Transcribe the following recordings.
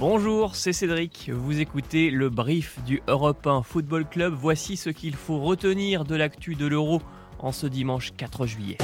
Bonjour, c'est Cédric. Vous écoutez le brief du Europe 1 Football Club. Voici ce qu'il faut retenir de l'actu de l'Euro en ce dimanche 4 juillet.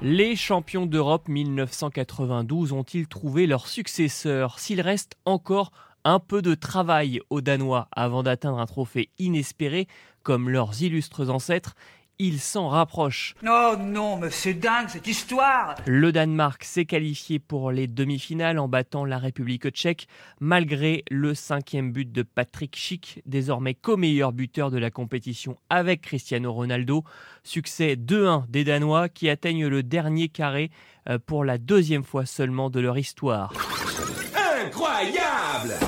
Les champions d'Europe 1992 ont-ils trouvé leur successeur? S'il reste encore un peu de travail aux Danois avant d'atteindre un trophée inespéré comme leurs illustres ancêtres, il s'en rapproche. Oh non, mais c'est dingue cette histoire Le Danemark s'est qualifié pour les demi-finales en battant la République tchèque, malgré le cinquième but de Patrick Schick, désormais co-meilleur buteur de la compétition avec Cristiano Ronaldo. Succès 2-1 des Danois qui atteignent le dernier carré euh, pour la deuxième fois seulement de leur histoire.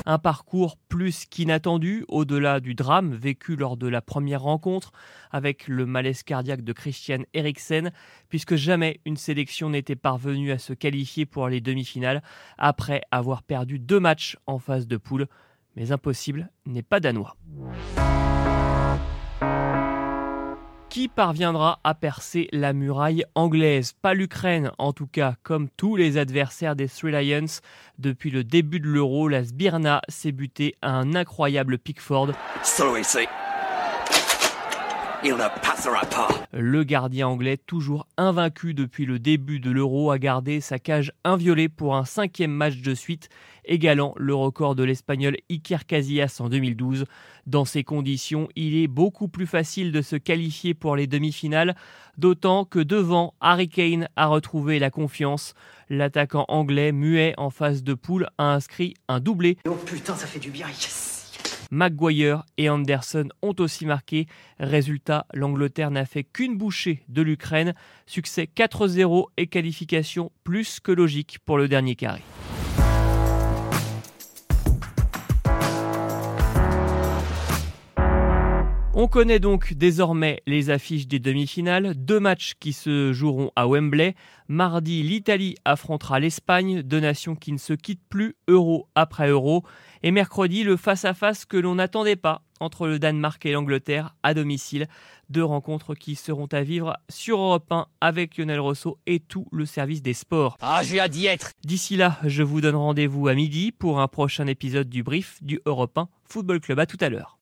Un parcours plus qu'inattendu, au-delà du drame vécu lors de la première rencontre avec le malaise cardiaque de Christian Eriksen, puisque jamais une sélection n'était parvenue à se qualifier pour les demi-finales après avoir perdu deux matchs en phase de poule. Mais impossible n'est pas danois. Qui parviendra à percer la muraille anglaise Pas l'Ukraine, en tout cas, comme tous les adversaires des Three Lions. Depuis le début de l'Euro, la Sbirna s'est butée à un incroyable Pickford. Il ne passera pas. Le gardien anglais, toujours invaincu depuis le début de l'Euro, a gardé sa cage inviolée pour un cinquième match de suite, égalant le record de l'Espagnol Iker Casillas en 2012. Dans ces conditions, il est beaucoup plus facile de se qualifier pour les demi-finales, d'autant que devant, Harry Kane a retrouvé la confiance. L'attaquant anglais, muet en phase de poule, a inscrit un doublé. Oh putain, ça fait du bien, yes Maguire et Anderson ont aussi marqué. Résultat, l'Angleterre n'a fait qu'une bouchée de l'Ukraine. Succès 4-0 et qualification plus que logique pour le dernier carré. On connaît donc désormais les affiches des demi-finales, deux matchs qui se joueront à Wembley. Mardi, l'Italie affrontera l'Espagne, deux nations qui ne se quittent plus euro après euro. Et mercredi, le face-à-face que l'on n'attendait pas entre le Danemark et l'Angleterre à domicile. Deux rencontres qui seront à vivre sur Europe 1 avec Lionel Rousseau et tout le service des sports. Ah, j'ai hâte d'y être D'ici là, je vous donne rendez-vous à midi pour un prochain épisode du brief du Europe 1 Football Club. À tout à l'heure.